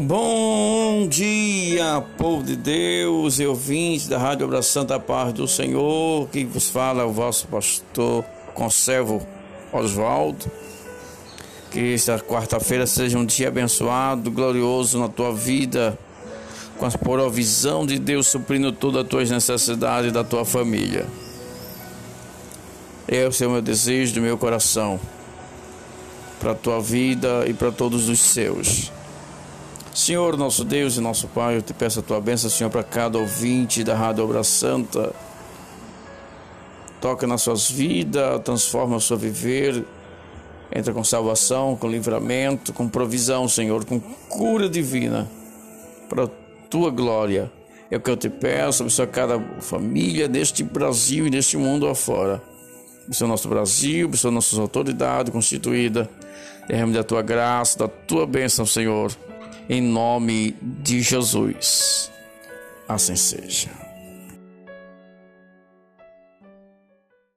Bom dia, povo de Deus e ouvintes da Rádio Obra Santa Paz do Senhor, que vos fala o vosso pastor conservo Oswaldo. Que esta quarta-feira seja um dia abençoado, glorioso na tua vida, com a provisão de Deus suprindo todas as tuas necessidades da tua família. Esse é o meu desejo do meu coração, para a tua vida e para todos os seus. Senhor, nosso Deus e nosso Pai, eu te peço a tua bênção, Senhor, para cada ouvinte da Rádio Obra Santa. Toca nas suas vidas, transforma o seu viver, entra com salvação, com livramento, com provisão, Senhor, com cura divina, para a tua glória. É o que eu te peço, abençoa cada família deste Brasil e deste mundo afora. Abençoa nosso Brasil, abençoa nossas autoridades constituídas. Derrame da tua graça, da tua bênção, Senhor em nome de Jesus. Assim seja.